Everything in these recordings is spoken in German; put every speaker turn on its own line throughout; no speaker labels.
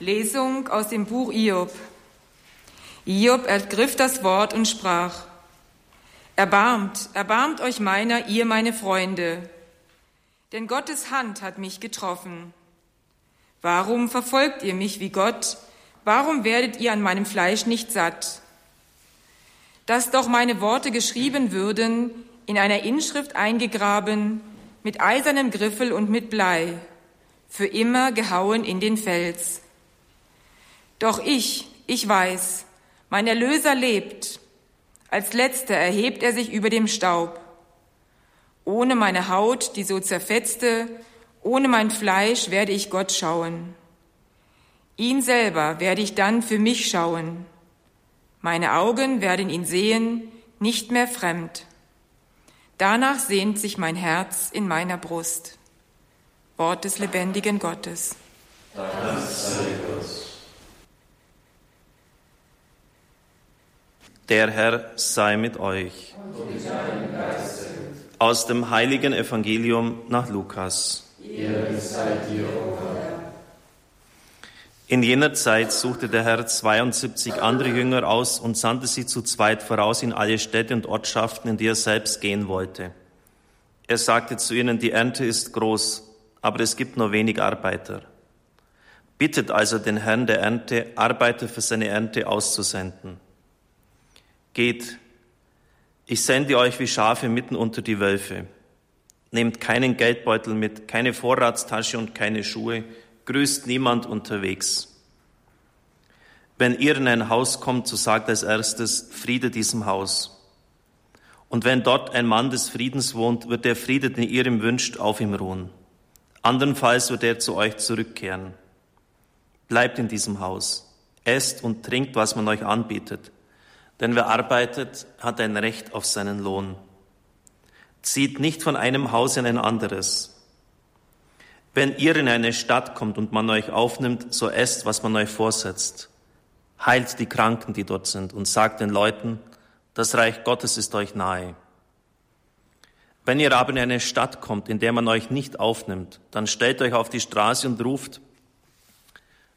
Lesung aus dem Buch Iob. Iob ergriff das Wort und sprach, Erbarmt, erbarmt euch meiner, ihr meine Freunde, denn Gottes Hand hat mich getroffen. Warum verfolgt ihr mich wie Gott? Warum werdet ihr an meinem Fleisch nicht satt? Dass doch meine Worte geschrieben würden, in einer Inschrift eingegraben, mit eisernem Griffel und mit Blei, für immer gehauen in den Fels. Doch ich, ich weiß, mein Erlöser lebt. Als letzter erhebt er sich über dem Staub. Ohne meine Haut, die so zerfetzte, ohne mein Fleisch werde ich Gott schauen. Ihn selber werde ich dann für mich schauen. Meine Augen werden ihn sehen, nicht mehr fremd. Danach sehnt sich mein Herz in meiner Brust. Wort des lebendigen Gottes. Dank sei Gott.
Der Herr sei mit euch. Aus dem heiligen Evangelium nach Lukas. In jener Zeit suchte der Herr 72 andere Jünger aus und sandte sie zu zweit voraus in alle Städte und Ortschaften, in die er selbst gehen wollte. Er sagte zu ihnen, die Ernte ist groß, aber es gibt nur wenig Arbeiter. Bittet also den Herrn der Ernte, Arbeiter für seine Ernte auszusenden. Geht, ich sende euch wie Schafe mitten unter die Wölfe. Nehmt keinen Geldbeutel mit, keine Vorratstasche und keine Schuhe, grüßt niemand unterwegs. Wenn ihr in ein Haus kommt, so sagt als erstes Friede diesem Haus. Und wenn dort ein Mann des Friedens wohnt, wird der Friede, den ihr ihm wünscht, auf ihm ruhen. Andernfalls wird er zu euch zurückkehren. Bleibt in diesem Haus, esst und trinkt, was man euch anbietet denn wer arbeitet, hat ein Recht auf seinen Lohn. Zieht nicht von einem Haus in ein anderes. Wenn ihr in eine Stadt kommt und man euch aufnimmt, so esst, was man euch vorsetzt. Heilt die Kranken, die dort sind, und sagt den Leuten, das Reich Gottes ist euch nahe. Wenn ihr aber in eine Stadt kommt, in der man euch nicht aufnimmt, dann stellt euch auf die Straße und ruft,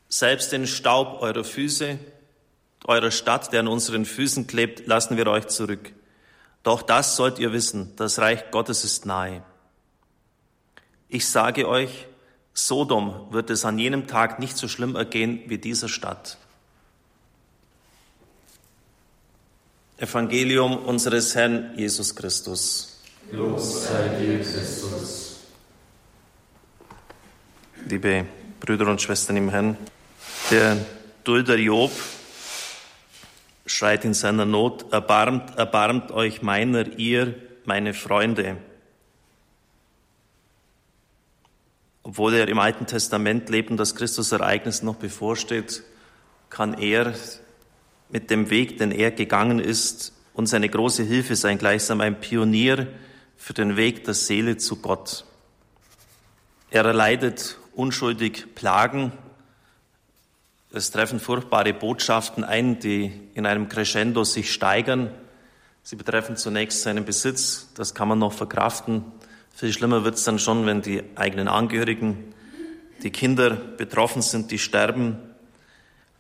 selbst den Staub eurer Füße eurer Stadt, der an unseren Füßen klebt, lassen wir euch zurück. Doch das sollt ihr wissen, das Reich Gottes ist nahe. Ich sage euch, Sodom wird es an jenem Tag nicht so schlimm ergehen wie dieser Stadt. Evangelium unseres Herrn Jesus Christus.
Los sei dir, Christus.
Liebe Brüder und Schwestern im Herrn, der Dulder Job schreit in seiner Not, erbarmt, erbarmt euch meiner, ihr, meine Freunde. Obwohl er im Alten Testament lebt und das Christusereignis noch bevorsteht, kann er mit dem Weg, den er gegangen ist, uns eine große Hilfe sein, gleichsam ein Pionier für den Weg der Seele zu Gott. Er erleidet unschuldig Plagen, es treffen furchtbare Botschaften ein, die in einem Crescendo sich steigern. Sie betreffen zunächst seinen Besitz, das kann man noch verkraften. Viel schlimmer wird es dann schon, wenn die eigenen Angehörigen, die Kinder betroffen sind, die sterben.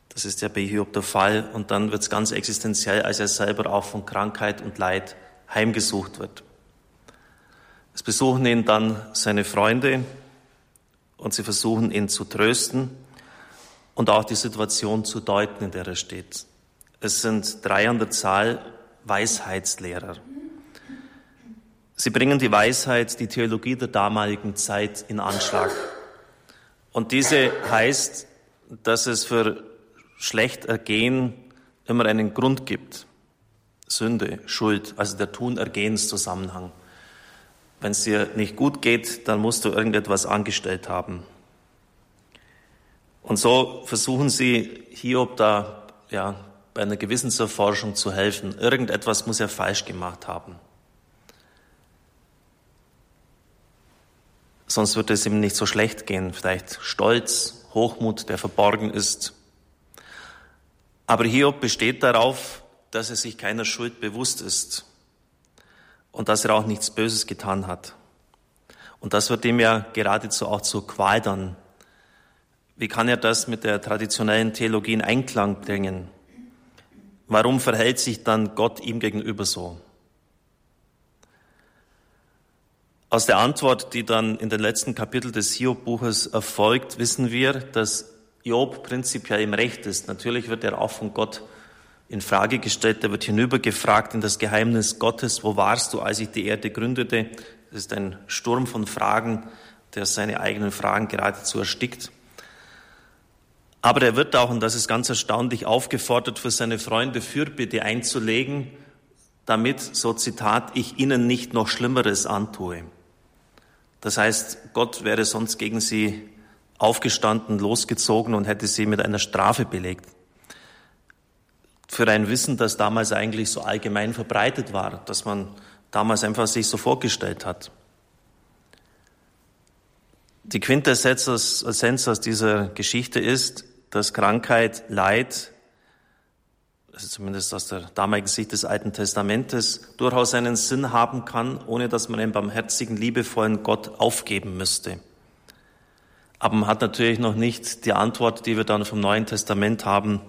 Das ist ja bei Hiob der Fall. Und dann wird es ganz existenziell, als er selber auch von Krankheit und Leid heimgesucht wird. Es besuchen ihn dann seine Freunde und sie versuchen ihn zu trösten und auch die Situation zu deuten, in der er steht. Es sind drei an der Zahl Weisheitslehrer. Sie bringen die Weisheit, die Theologie der damaligen Zeit in Anschlag. Und diese heißt, dass es für Schlechtergehen immer einen Grund gibt. Sünde, Schuld, also der Tun-Ergehens-Zusammenhang. Wenn es dir nicht gut geht, dann musst du irgendetwas angestellt haben. Und so versuchen sie Hiob da ja, bei einer Gewissenserforschung zu helfen. Irgendetwas muss er falsch gemacht haben. Sonst wird es ihm nicht so schlecht gehen. Vielleicht Stolz, Hochmut, der verborgen ist. Aber Hiob besteht darauf, dass er sich keiner Schuld bewusst ist und dass er auch nichts Böses getan hat. Und das wird ihm ja geradezu auch zur Qual dann Wie kann er das mit der traditionellen Theologie in Einklang bringen? Warum verhält sich dann Gott ihm gegenüber so? Aus der Antwort, die dann in den letzten Kapitel des Hiob-Buches erfolgt, wissen wir, dass Job prinzipiell im Recht ist. Natürlich wird er auch von Gott in Frage gestellt. Er wird hinübergefragt in das Geheimnis Gottes. Wo warst du, als ich die Erde gründete? Das ist ein Sturm von Fragen, der seine eigenen Fragen geradezu erstickt. Aber er wird auch, und das ist ganz erstaunlich, aufgefordert, für seine Freunde Fürbitte einzulegen, damit, so Zitat, ich ihnen nicht noch Schlimmeres antue. Das heißt, Gott wäre sonst gegen sie aufgestanden, losgezogen und hätte sie mit einer Strafe belegt. Für ein Wissen, das damals eigentlich so allgemein verbreitet war, dass man damals einfach sich so vorgestellt hat. Die Quintessenz aus dieser Geschichte ist, dass Krankheit, Leid also zumindest aus der damaligen Sicht des Alten Testamentes, durchaus einen Sinn haben kann, ohne dass man einen barmherzigen, liebevollen Gott aufgeben müsste. Aber man hat natürlich noch nicht die Antwort, die wir dann vom Neuen Testament haben,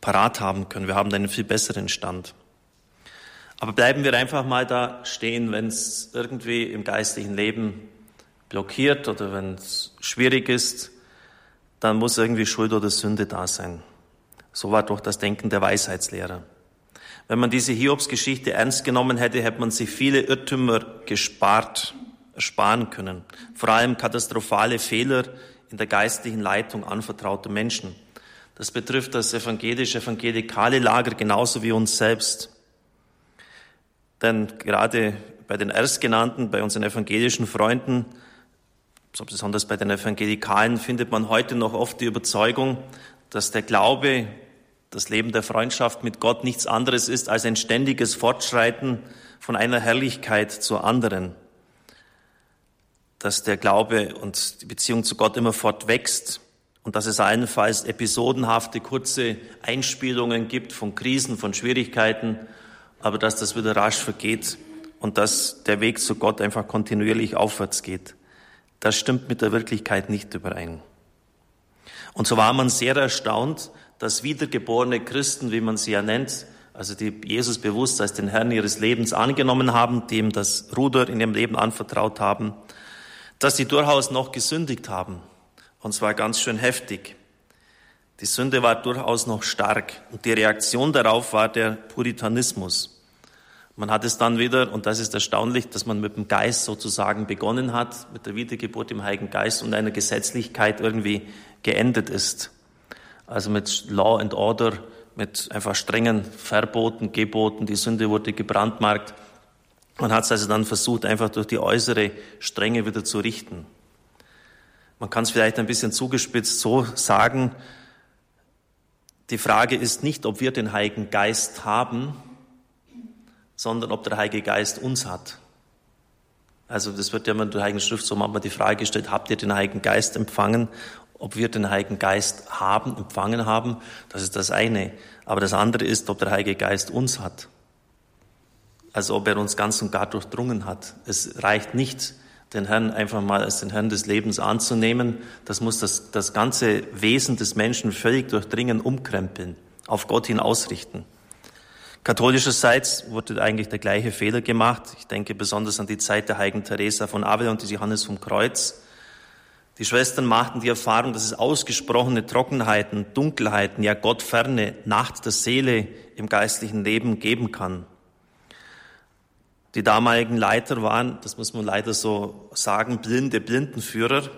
parat haben können. Wir haben einen viel besseren Stand. Aber bleiben wir einfach mal da stehen, wenn es irgendwie im geistlichen Leben blockiert oder wenn es schwierig ist, dann muss irgendwie Schuld oder Sünde da sein. So war doch das Denken der Weisheitslehrer. Wenn man diese Hiobs-Geschichte ernst genommen hätte, hätte man sich viele Irrtümer gespart, ersparen können. Vor allem katastrophale Fehler in der geistlichen Leitung anvertrauter Menschen. Das betrifft das evangelische, evangelikale Lager genauso wie uns selbst. Denn gerade bei den Erstgenannten, bei unseren evangelischen Freunden, so besonders bei den Evangelikalen, findet man heute noch oft die Überzeugung, dass der Glaube das Leben der Freundschaft mit Gott nichts anderes ist als ein ständiges Fortschreiten von einer Herrlichkeit zur anderen. Dass der Glaube und die Beziehung zu Gott immer fortwächst und dass es allenfalls episodenhafte, kurze Einspielungen gibt von Krisen, von Schwierigkeiten, aber dass das wieder rasch vergeht und dass der Weg zu Gott einfach kontinuierlich aufwärts geht. Das stimmt mit der Wirklichkeit nicht überein. Und so war man sehr erstaunt, dass wiedergeborene Christen, wie man sie ja nennt, also die Jesus bewusst als den Herrn ihres Lebens angenommen haben, dem das Ruder in ihrem Leben anvertraut haben, dass sie durchaus noch gesündigt haben. Und zwar ganz schön heftig. Die Sünde war durchaus noch stark und die Reaktion darauf war der Puritanismus. Man hat es dann wieder, und das ist erstaunlich, dass man mit dem Geist sozusagen begonnen hat, mit der Wiedergeburt im Heiligen Geist und einer Gesetzlichkeit irgendwie geendet ist. Also mit Law and Order, mit einfach strengen Verboten, Geboten. Die Sünde wurde gebrandmarkt. Man hat es also dann versucht, einfach durch die äußere Strenge wieder zu richten. Man kann es vielleicht ein bisschen zugespitzt so sagen, die Frage ist nicht, ob wir den Heiligen Geist haben, sondern ob der Heilige Geist uns hat. Also das wird ja immer in der Heiligen Schrift so manchmal die Frage gestellt, habt ihr den Heiligen Geist empfangen? Ob wir den Heiligen Geist haben, empfangen haben, das ist das eine. Aber das andere ist, ob der Heilige Geist uns hat. Also ob er uns ganz und gar durchdrungen hat. Es reicht nicht, den Herrn einfach mal als den Herrn des Lebens anzunehmen. Das muss das, das ganze Wesen des Menschen völlig durchdringen, umkrempeln, auf Gott hin ausrichten. Katholischerseits wurde eigentlich der gleiche Fehler gemacht. Ich denke besonders an die Zeit der heiligen Teresa von Avila und des Johannes vom Kreuz. Die Schwestern machten die Erfahrung, dass es ausgesprochene Trockenheiten, Dunkelheiten, ja Gottferne, Nacht der Seele im geistlichen Leben geben kann. Die damaligen Leiter waren, das muss man leider so sagen, blinde Blindenführer,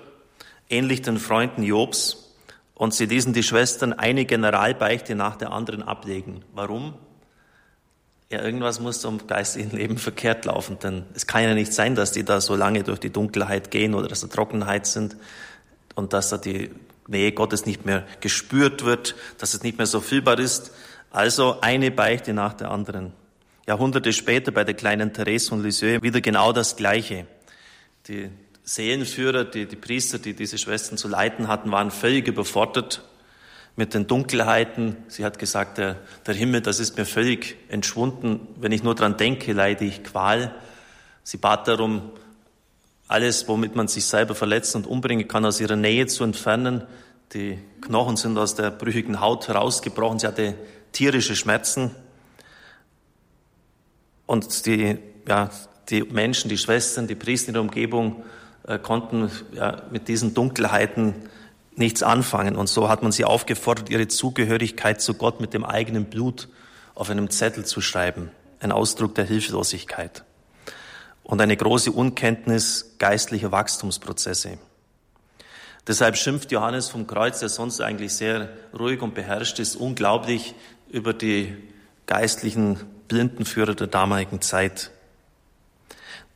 ähnlich den Freunden Jobs. Und sie ließen die Schwestern eine Generalbeichte nach der anderen ablegen. Warum? Ja, irgendwas muss im geistigen Leben verkehrt laufen, denn es kann ja nicht sein, dass die da so lange durch die Dunkelheit gehen oder dass da Trockenheit sind und dass da die Nähe Gottes nicht mehr gespürt wird, dass es nicht mehr so fühlbar ist. Also eine Beichte nach der anderen. Jahrhunderte später bei der kleinen Therese von Lisieux wieder genau das Gleiche. Die Seelenführer, die, die Priester, die diese Schwestern zu leiten hatten, waren völlig überfordert mit den Dunkelheiten. Sie hat gesagt, der, der Himmel, das ist mir völlig entschwunden. Wenn ich nur dran denke, leide ich Qual. Sie bat darum, alles, womit man sich selber verletzen und umbringen kann, aus ihrer Nähe zu entfernen. Die Knochen sind aus der brüchigen Haut herausgebrochen. Sie hatte tierische Schmerzen. Und die, ja, die Menschen, die Schwestern, die Priester in der Umgebung äh, konnten ja, mit diesen Dunkelheiten nichts anfangen. Und so hat man sie aufgefordert, ihre Zugehörigkeit zu Gott mit dem eigenen Blut auf einem Zettel zu schreiben. Ein Ausdruck der Hilflosigkeit. Und eine große Unkenntnis geistlicher Wachstumsprozesse. Deshalb schimpft Johannes vom Kreuz, der sonst eigentlich sehr ruhig und beherrscht ist, unglaublich über die geistlichen Blindenführer der damaligen Zeit.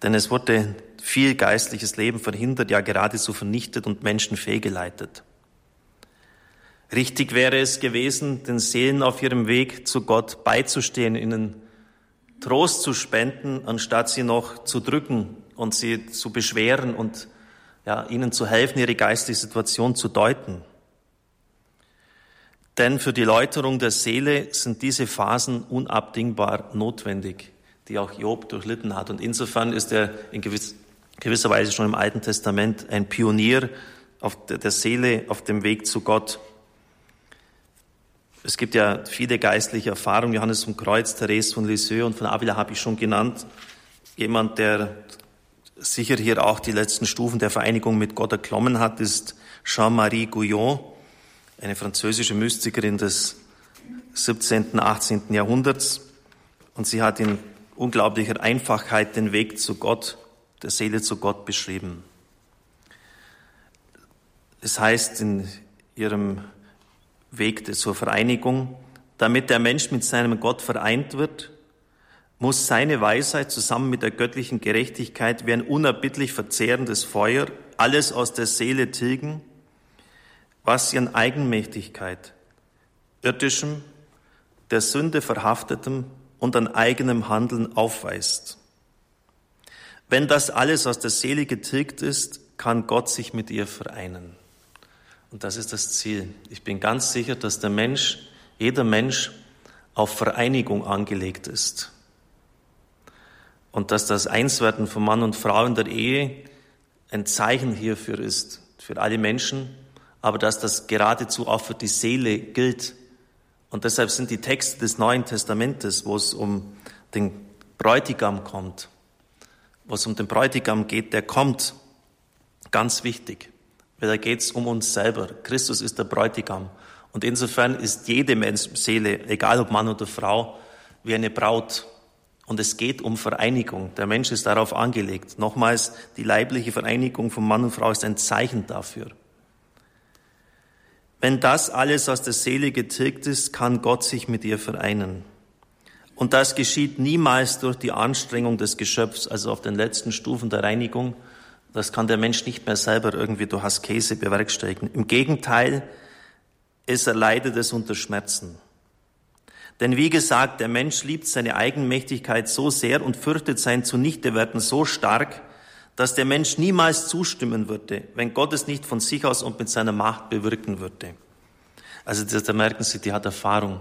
Denn es wurde viel geistliches Leben verhindert, ja geradezu vernichtet und Menschen fehlgeleitet. Richtig wäre es gewesen, den Seelen auf ihrem Weg zu Gott beizustehen, ihnen Trost zu spenden, anstatt sie noch zu drücken und sie zu beschweren und ja, ihnen zu helfen, ihre geistliche Situation zu deuten. Denn für die Läuterung der Seele sind diese Phasen unabdingbar notwendig, die auch Job durchlitten hat. Und insofern ist er in gewisser Weise schon im Alten Testament ein Pionier auf der Seele auf dem Weg zu Gott. Es gibt ja viele geistliche Erfahrungen. Johannes vom Kreuz, Therese von Lisieux und von Avila habe ich schon genannt. Jemand, der sicher hier auch die letzten Stufen der Vereinigung mit Gott erklommen hat, ist Jean-Marie Gouillon, eine französische Mystikerin des 17., 18. Jahrhunderts. Und sie hat in unglaublicher Einfachheit den Weg zu Gott, der Seele zu Gott beschrieben. Es heißt in ihrem Weg zur Vereinigung, damit der Mensch mit seinem Gott vereint wird, muss seine Weisheit zusammen mit der göttlichen Gerechtigkeit wie ein unerbittlich verzehrendes Feuer alles aus der Seele tilgen, was an Eigenmächtigkeit, irdischem, der Sünde verhaftetem und an eigenem Handeln aufweist. Wenn das alles aus der Seele getilgt ist, kann Gott sich mit ihr vereinen. Und das ist das Ziel. Ich bin ganz sicher, dass der Mensch, jeder Mensch auf Vereinigung angelegt ist. Und dass das Einswerden von Mann und Frau in der Ehe ein Zeichen hierfür ist, für alle Menschen, aber dass das geradezu auch für die Seele gilt. Und deshalb sind die Texte des Neuen Testamentes, wo es um den Bräutigam kommt, wo es um den Bräutigam geht, der kommt, ganz wichtig. Weil da geht es um uns selber. Christus ist der Bräutigam. Und insofern ist jede Menschseele, egal ob Mann oder Frau, wie eine Braut. Und es geht um Vereinigung. Der Mensch ist darauf angelegt. Nochmals, die leibliche Vereinigung von Mann und Frau ist ein Zeichen dafür. Wenn das alles aus der Seele getilgt ist, kann Gott sich mit ihr vereinen. Und das geschieht niemals durch die Anstrengung des Geschöpfs, also auf den letzten Stufen der Reinigung, das kann der Mensch nicht mehr selber irgendwie durch Askese bewerkstelligen. Im Gegenteil, es erleidet es unter Schmerzen. Denn wie gesagt, der Mensch liebt seine Eigenmächtigkeit so sehr und fürchtet sein Zunichtewerden so stark, dass der Mensch niemals zustimmen würde, wenn Gott es nicht von sich aus und mit seiner Macht bewirken würde. Also da merken Sie, die hat Erfahrung.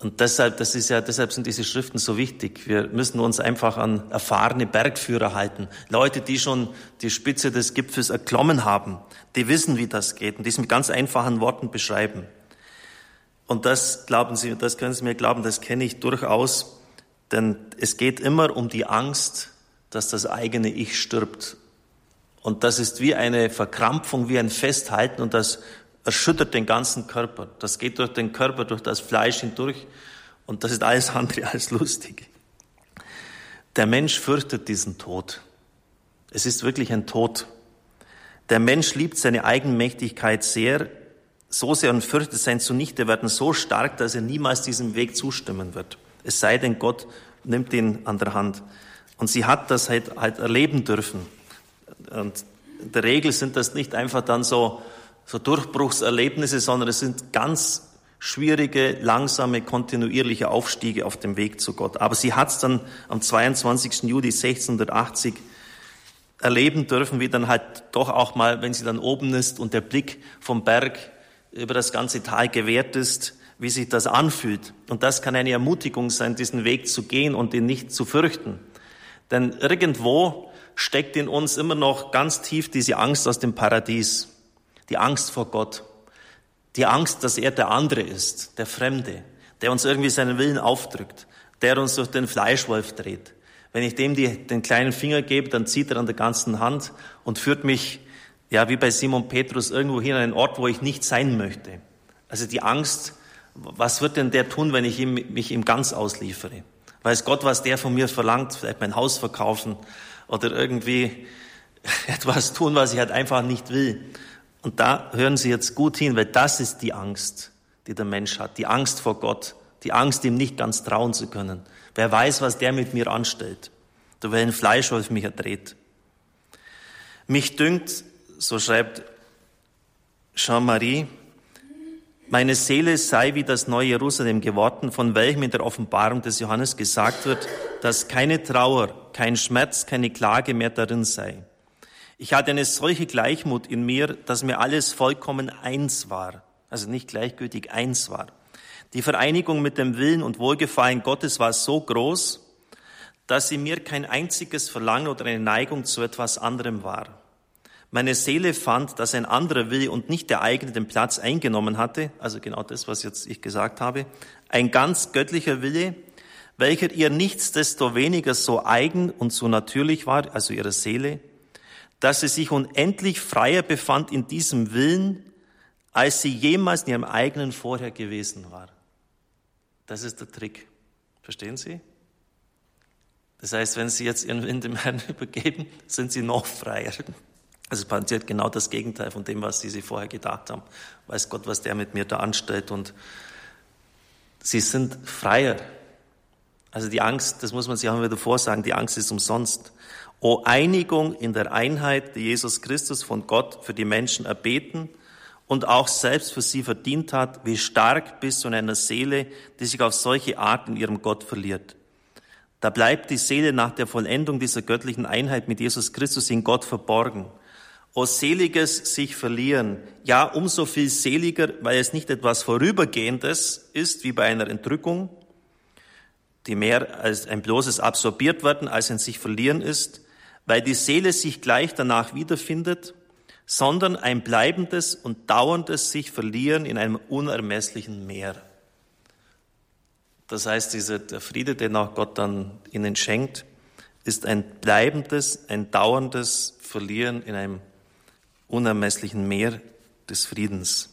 Und deshalb, das ist ja, deshalb sind diese Schriften so wichtig. Wir müssen uns einfach an erfahrene Bergführer halten. Leute, die schon die Spitze des Gipfels erklommen haben, die wissen, wie das geht und die es mit ganz einfachen Worten beschreiben. Und das glauben Sie, das können Sie mir glauben, das kenne ich durchaus, denn es geht immer um die Angst, dass das eigene Ich stirbt. Und das ist wie eine Verkrampfung, wie ein Festhalten und das erschüttert den ganzen Körper. Das geht durch den Körper, durch das Fleisch hindurch und das ist alles andere als lustig. Der Mensch fürchtet diesen Tod. Es ist wirklich ein Tod. Der Mensch liebt seine Eigenmächtigkeit sehr, so sehr und fürchtet sein Zunichterwerden so stark, dass er niemals diesem Weg zustimmen wird. Es sei denn, Gott nimmt ihn an der Hand. Und sie hat das halt, halt erleben dürfen. Und in der Regel sind das nicht einfach dann so so Durchbruchserlebnisse, sondern es sind ganz schwierige, langsame, kontinuierliche Aufstiege auf dem Weg zu Gott. Aber sie hat es dann am 22. Juli 1680 erleben dürfen, wie dann halt doch auch mal, wenn sie dann oben ist und der Blick vom Berg über das ganze Tal gewährt ist, wie sich das anfühlt. Und das kann eine Ermutigung sein, diesen Weg zu gehen und ihn nicht zu fürchten. Denn irgendwo steckt in uns immer noch ganz tief diese Angst aus dem Paradies die Angst vor Gott. Die Angst, dass er der andere ist, der Fremde, der uns irgendwie seinen Willen aufdrückt, der uns durch den Fleischwolf dreht. Wenn ich dem die, den kleinen Finger gebe, dann zieht er an der ganzen Hand und führt mich, ja, wie bei Simon Petrus irgendwo hin an einen Ort, wo ich nicht sein möchte. Also die Angst, was wird denn der tun, wenn ich ihm, mich ihm ganz ausliefere? Weiß Gott, was der von mir verlangt? Vielleicht mein Haus verkaufen oder irgendwie etwas tun, was ich halt einfach nicht will. Und da hören Sie jetzt gut hin, weil das ist die Angst, die der Mensch hat. Die Angst vor Gott. Die Angst, ihm nicht ganz trauen zu können. Wer weiß, was der mit mir anstellt. Wäre ein Fleischwolf mich erdreht. Mich dünkt, so schreibt Jean-Marie, meine Seele sei wie das neue Jerusalem geworden, von welchem in der Offenbarung des Johannes gesagt wird, dass keine Trauer, kein Schmerz, keine Klage mehr darin sei. Ich hatte eine solche Gleichmut in mir, dass mir alles vollkommen eins war, also nicht gleichgültig eins war. Die Vereinigung mit dem Willen und Wohlgefallen Gottes war so groß, dass sie mir kein einziges Verlangen oder eine Neigung zu etwas anderem war. Meine Seele fand, dass ein anderer Wille und nicht der eigene den Platz eingenommen hatte, also genau das, was jetzt ich gesagt habe, ein ganz göttlicher Wille, welcher ihr nichtsdestoweniger so eigen und so natürlich war, also ihrer Seele, dass sie sich unendlich freier befand in diesem Willen, als sie jemals in ihrem eigenen vorher gewesen war. Das ist der Trick. Verstehen Sie? Das heißt, wenn Sie jetzt Ihren Willen dem Herrn übergeben, sind Sie noch freier. Also passiert genau das Gegenteil von dem, was sie sich vorher gedacht haben. Weiß Gott, was der mit mir da anstellt. Und sie sind freier. Also die Angst, das muss man sich auch wieder vorsagen, die Angst ist umsonst. O Einigung in der Einheit, die Jesus Christus von Gott für die Menschen erbeten und auch selbst für sie verdient hat, wie stark bist du in einer Seele, die sich auf solche Art in ihrem Gott verliert. Da bleibt die Seele nach der Vollendung dieser göttlichen Einheit mit Jesus Christus in Gott verborgen. O seliges sich verlieren. Ja, umso viel seliger, weil es nicht etwas Vorübergehendes ist, wie bei einer Entrückung, die mehr als ein bloßes absorbiert werden als ein sich verlieren ist, weil die Seele sich gleich danach wiederfindet, sondern ein bleibendes und dauerndes sich verlieren in einem unermesslichen Meer. Das heißt, dieser, der Friede, den auch Gott dann ihnen schenkt, ist ein bleibendes, ein dauerndes Verlieren in einem unermesslichen Meer des Friedens.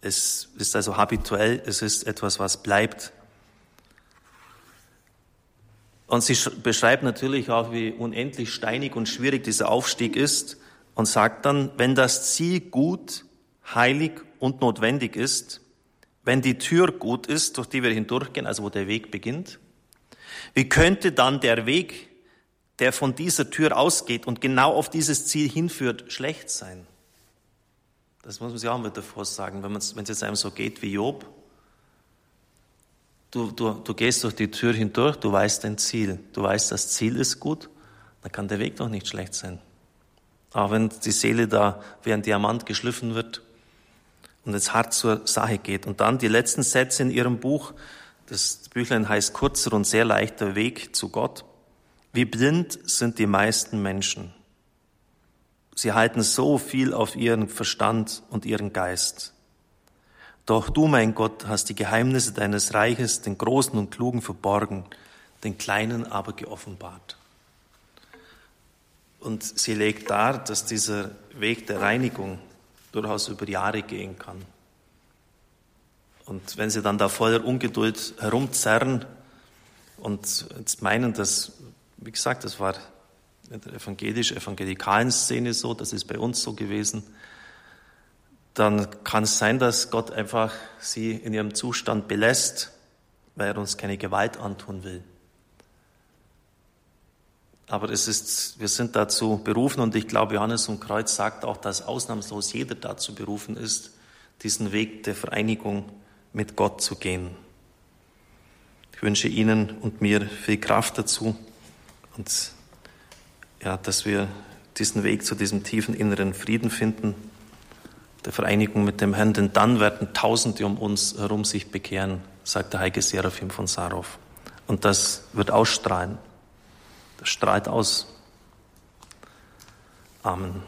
Es ist also habituell, es ist etwas, was bleibt. Und sie beschreibt natürlich auch, wie unendlich steinig und schwierig dieser Aufstieg ist und sagt dann, wenn das Ziel gut, heilig und notwendig ist, wenn die Tür gut ist, durch die wir hindurchgehen, also wo der Weg beginnt, wie könnte dann der Weg der von dieser Tür ausgeht und genau auf dieses Ziel hinführt, schlecht sein. Das muss man sich auch wieder vorsagen, wenn es jetzt einem so geht wie Job. Du, du, du gehst durch die Tür hindurch, du weißt dein Ziel. Du weißt, das Ziel ist gut, dann kann der Weg doch nicht schlecht sein. Auch wenn die Seele da wie ein Diamant geschliffen wird und es hart zur Sache geht. Und dann die letzten Sätze in ihrem Buch, das Büchlein heißt Kurzer und sehr leichter Weg zu Gott. Wie blind sind die meisten Menschen. Sie halten so viel auf ihren Verstand und ihren Geist. Doch du, mein Gott, hast die Geheimnisse deines Reiches den Großen und Klugen verborgen, den Kleinen aber geoffenbart. Und sie legt dar, dass dieser Weg der Reinigung durchaus über Jahre gehen kann. Und wenn sie dann da voller Ungeduld herumzerren und jetzt meinen, dass wie gesagt, das war in der evangelisch-evangelikalen Szene so, das ist bei uns so gewesen. Dann kann es sein, dass Gott einfach sie in ihrem Zustand belässt, weil er uns keine Gewalt antun will. Aber es ist, wir sind dazu berufen und ich glaube, Johannes und Kreuz sagt auch, dass ausnahmslos jeder dazu berufen ist, diesen Weg der Vereinigung mit Gott zu gehen. Ich wünsche Ihnen und mir viel Kraft dazu und ja, dass wir diesen Weg zu diesem tiefen inneren Frieden finden, der Vereinigung mit dem Herrn, denn dann werden Tausende um uns herum sich bekehren, sagt der heilige Seraphim von Sarov. Und das wird ausstrahlen. Das strahlt aus. Amen.